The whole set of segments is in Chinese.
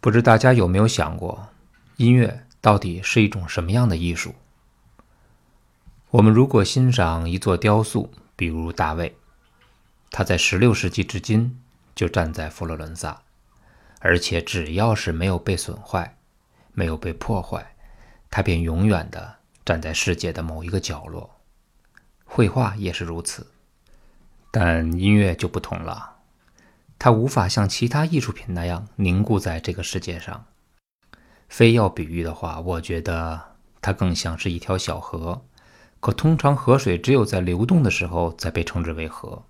不知大家有没有想过，音乐到底是一种什么样的艺术？我们如果欣赏一座雕塑，比如大卫，他在16世纪至今就站在佛罗伦萨，而且只要是没有被损坏、没有被破坏，他便永远的站在世界的某一个角落。绘画也是如此，但音乐就不同了。它无法像其他艺术品那样凝固在这个世界上。非要比喻的话，我觉得它更像是一条小河。可通常河水只有在流动的时候才被称之为河，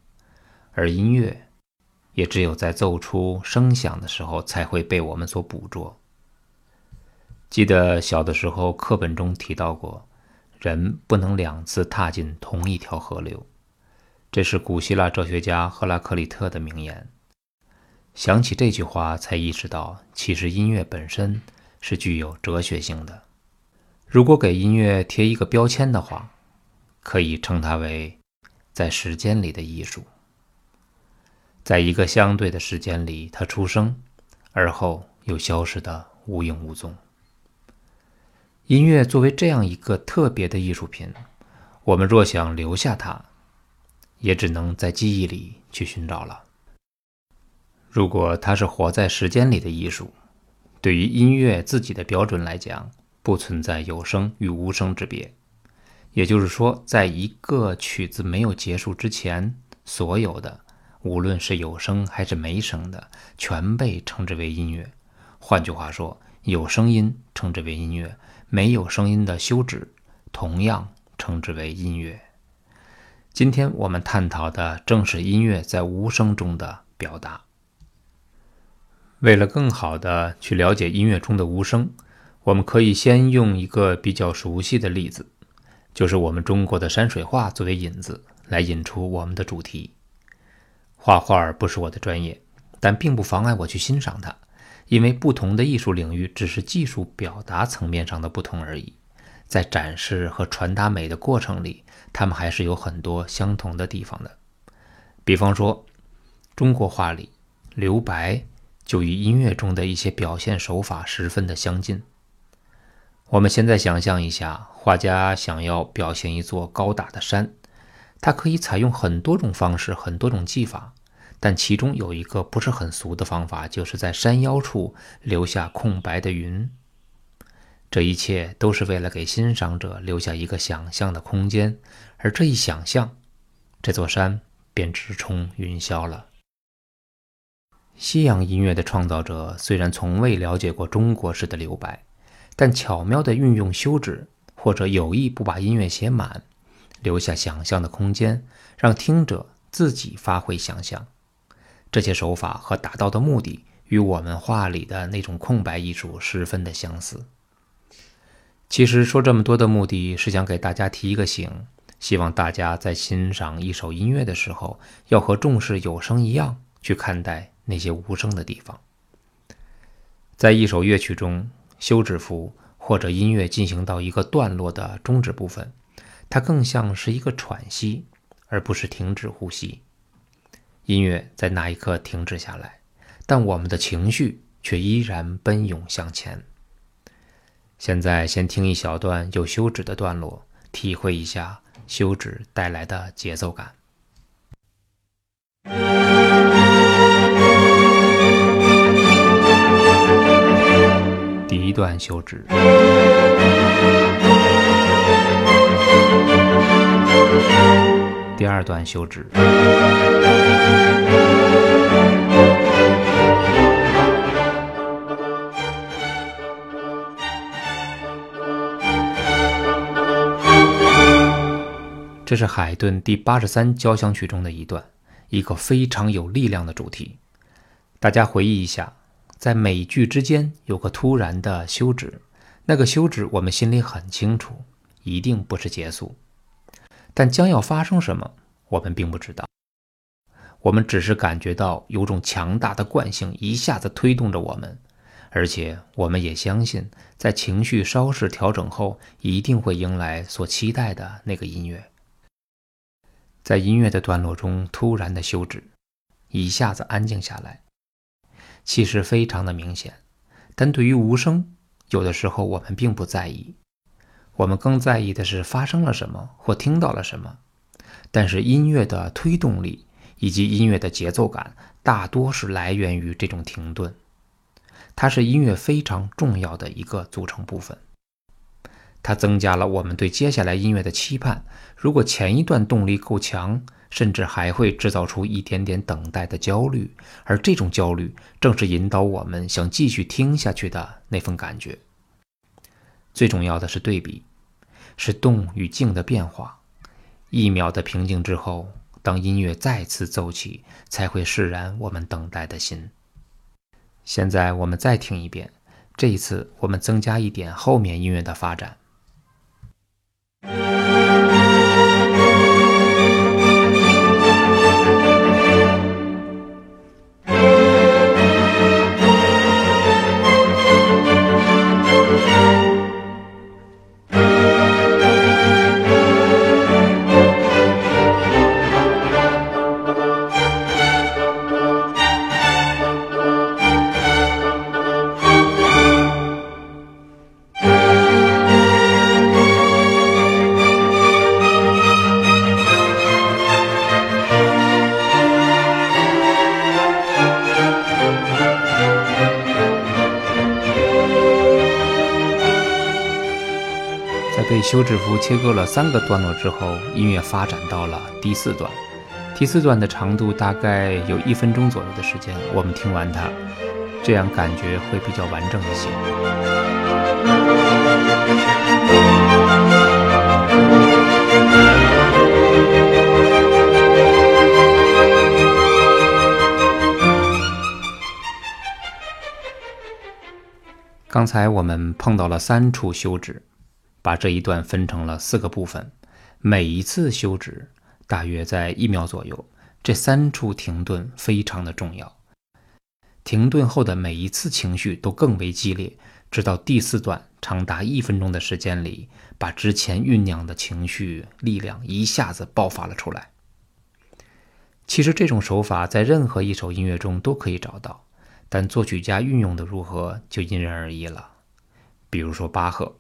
而音乐也只有在奏出声响的时候才会被我们所捕捉。记得小的时候课本中提到过，人不能两次踏进同一条河流，这是古希腊哲学家赫拉克利特的名言。想起这句话，才意识到，其实音乐本身是具有哲学性的。如果给音乐贴一个标签的话，可以称它为在时间里的艺术。在一个相对的时间里，它出生，而后又消失的无影无踪。音乐作为这样一个特别的艺术品，我们若想留下它，也只能在记忆里去寻找了。如果它是活在时间里的艺术，对于音乐自己的标准来讲，不存在有声与无声之别。也就是说，在一个曲子没有结束之前，所有的，无论是有声还是没声的，全被称之为音乐。换句话说，有声音称之为音乐，没有声音的休止同样称之为音乐。今天我们探讨的正是音乐在无声中的表达。为了更好地去了解音乐中的无声，我们可以先用一个比较熟悉的例子，就是我们中国的山水画作为引子，来引出我们的主题。画画不是我的专业，但并不妨碍我去欣赏它，因为不同的艺术领域只是技术表达层面上的不同而已，在展示和传达美的过程里，它们还是有很多相同的地方的。比方说，中国画里留白。就与音乐中的一些表现手法十分的相近。我们现在想象一下，画家想要表现一座高大的山，他可以采用很多种方式、很多种技法，但其中有一个不是很俗的方法，就是在山腰处留下空白的云。这一切都是为了给欣赏者留下一个想象的空间，而这一想象，这座山便直冲云霄了。西洋音乐的创造者虽然从未了解过中国式的留白，但巧妙地运用休止，或者有意不把音乐写满，留下想象的空间，让听者自己发挥想象。这些手法和达到的目的，与我们画里的那种空白艺术十分的相似。其实说这么多的目的是想给大家提一个醒，希望大家在欣赏一首音乐的时候，要和重视有声一样去看待。那些无声的地方，在一首乐曲中，休止符或者音乐进行到一个段落的终止部分，它更像是一个喘息，而不是停止呼吸。音乐在那一刻停止下来，但我们的情绪却依然奔涌向前。现在先听一小段有休止的段落，体会一下休止带来的节奏感。一段休止，第二段休止，这是海顿第八十三交响曲中的一段，一个非常有力量的主题。大家回忆一下。在每句之间有个突然的休止，那个休止我们心里很清楚，一定不是结束。但将要发生什么，我们并不知道。我们只是感觉到有种强大的惯性一下子推动着我们，而且我们也相信，在情绪稍事调整后，一定会迎来所期待的那个音乐。在音乐的段落中突然的休止，一下子安静下来。气势非常的明显，但对于无声，有的时候我们并不在意，我们更在意的是发生了什么或听到了什么。但是音乐的推动力以及音乐的节奏感，大多是来源于这种停顿，它是音乐非常重要的一个组成部分。它增加了我们对接下来音乐的期盼。如果前一段动力够强，甚至还会制造出一点点等待的焦虑，而这种焦虑正是引导我们想继续听下去的那份感觉。最重要的是对比，是动与静的变化。一秒的平静之后，当音乐再次奏起，才会释然我们等待的心。现在我们再听一遍，这一次我们增加一点后面音乐的发展。休止符切割了三个段落之后，音乐发展到了第四段。第四段的长度大概有一分钟左右的时间，我们听完它，这样感觉会比较完整一些。刚才我们碰到了三处休止。把这一段分成了四个部分，每一次休止大约在一秒左右。这三处停顿非常的重要。停顿后的每一次情绪都更为激烈，直到第四段长达一分钟的时间里，把之前酝酿的情绪力量一下子爆发了出来。其实这种手法在任何一首音乐中都可以找到，但作曲家运用的如何就因人而异了。比如说巴赫。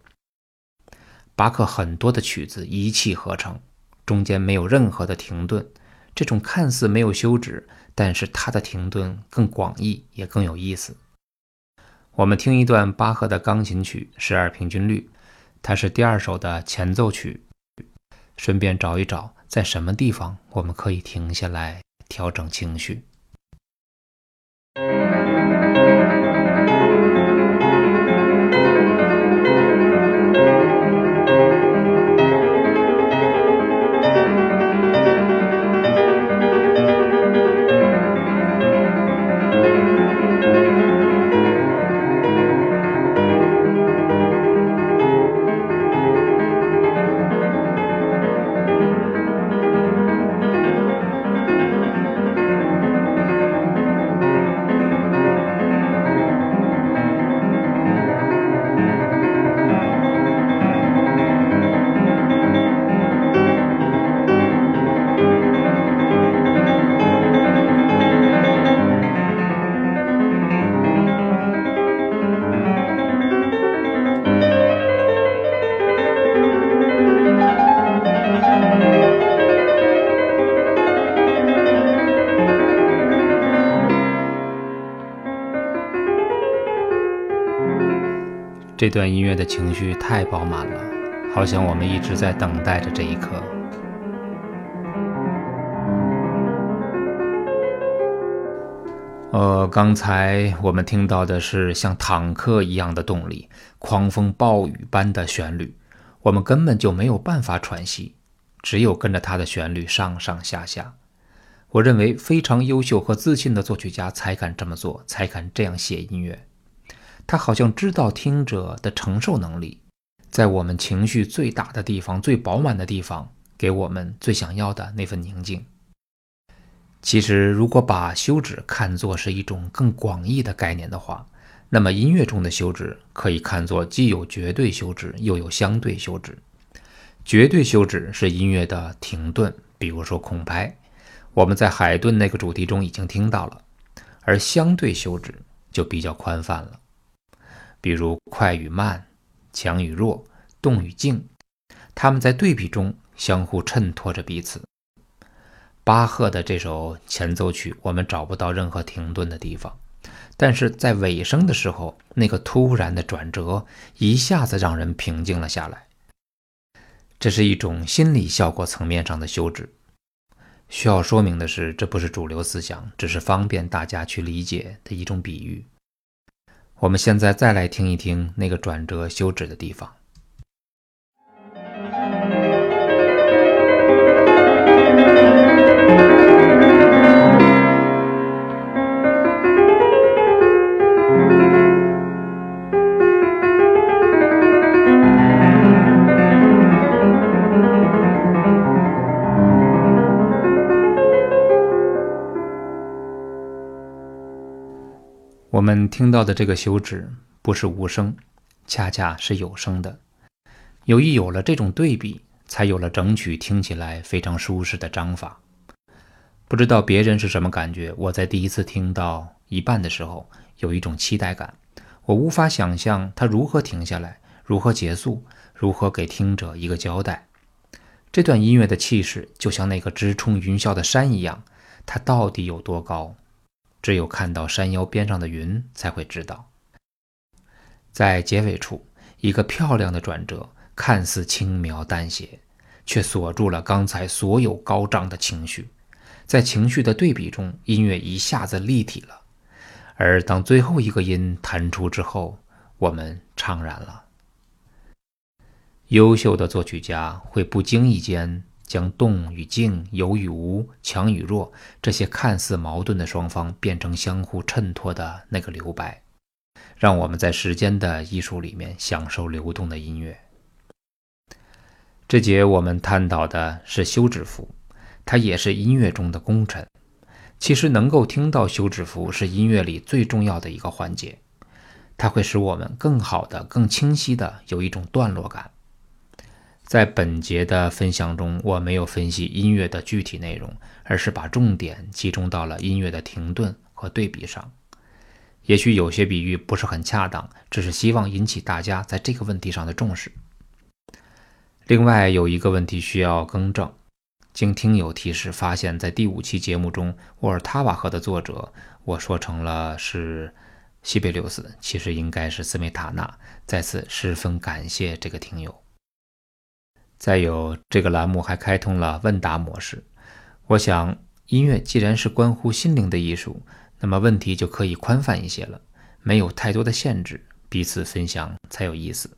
巴克很多的曲子一气呵成，中间没有任何的停顿。这种看似没有休止，但是它的停顿更广义，也更有意思。我们听一段巴赫的钢琴曲十二平均律，它是第二首的前奏曲。顺便找一找，在什么地方我们可以停下来调整情绪。这段音乐的情绪太饱满了，好像我们一直在等待着这一刻。呃，刚才我们听到的是像坦克一样的动力，狂风暴雨般的旋律，我们根本就没有办法喘息，只有跟着它的旋律上上下下。我认为非常优秀和自信的作曲家才敢这么做，才敢这样写音乐。他好像知道听者的承受能力，在我们情绪最大的地方、最饱满的地方，给我们最想要的那份宁静。其实，如果把休止看作是一种更广义的概念的话，那么音乐中的休止可以看作既有绝对休止，又有相对休止。绝对休止是音乐的停顿，比如说空拍，我们在海顿那个主题中已经听到了，而相对休止就比较宽泛了。比如快与慢、强与弱、动与静，他们在对比中相互衬托着彼此。巴赫的这首前奏曲，我们找不到任何停顿的地方，但是在尾声的时候，那个突然的转折一下子让人平静了下来。这是一种心理效果层面上的休止。需要说明的是，这不是主流思想，只是方便大家去理解的一种比喻。我们现在再来听一听那个转折休止的地方。我们听到的这个休止不是无声，恰恰是有声的。由于有了这种对比，才有了整曲听起来非常舒适的章法。不知道别人是什么感觉？我在第一次听到一半的时候，有一种期待感。我无法想象它如何停下来，如何结束，如何给听者一个交代。这段音乐的气势就像那个直冲云霄的山一样，它到底有多高？只有看到山腰边上的云，才会知道。在结尾处，一个漂亮的转折，看似轻描淡写，却锁住了刚才所有高涨的情绪。在情绪的对比中，音乐一下子立体了。而当最后一个音弹出之后，我们怅然了。优秀的作曲家会不经意间。将动与静、有与无、强与弱这些看似矛盾的双方变成相互衬托的那个留白，让我们在时间的艺术里面享受流动的音乐。这节我们探讨的是休止符，它也是音乐中的功臣。其实能够听到休止符是音乐里最重要的一个环节，它会使我们更好的、更清晰的有一种段落感。在本节的分享中，我没有分析音乐的具体内容，而是把重点集中到了音乐的停顿和对比上。也许有些比喻不是很恰当，只是希望引起大家在这个问题上的重视。另外有一个问题需要更正，经听友提示发现，在第五期节目中，沃尔塔瓦河的作者我说成了是西贝柳斯，其实应该是斯梅塔纳。在此十分感谢这个听友。再有，这个栏目还开通了问答模式。我想，音乐既然是关乎心灵的艺术，那么问题就可以宽泛一些了，没有太多的限制，彼此分享才有意思。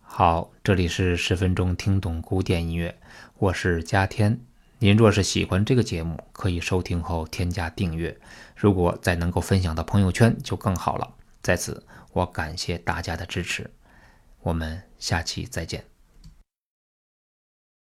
好，这里是十分钟听懂古典音乐，我是嘉天。您若是喜欢这个节目，可以收听后添加订阅。如果再能够分享到朋友圈，就更好了。在此，我感谢大家的支持。我们下期再见。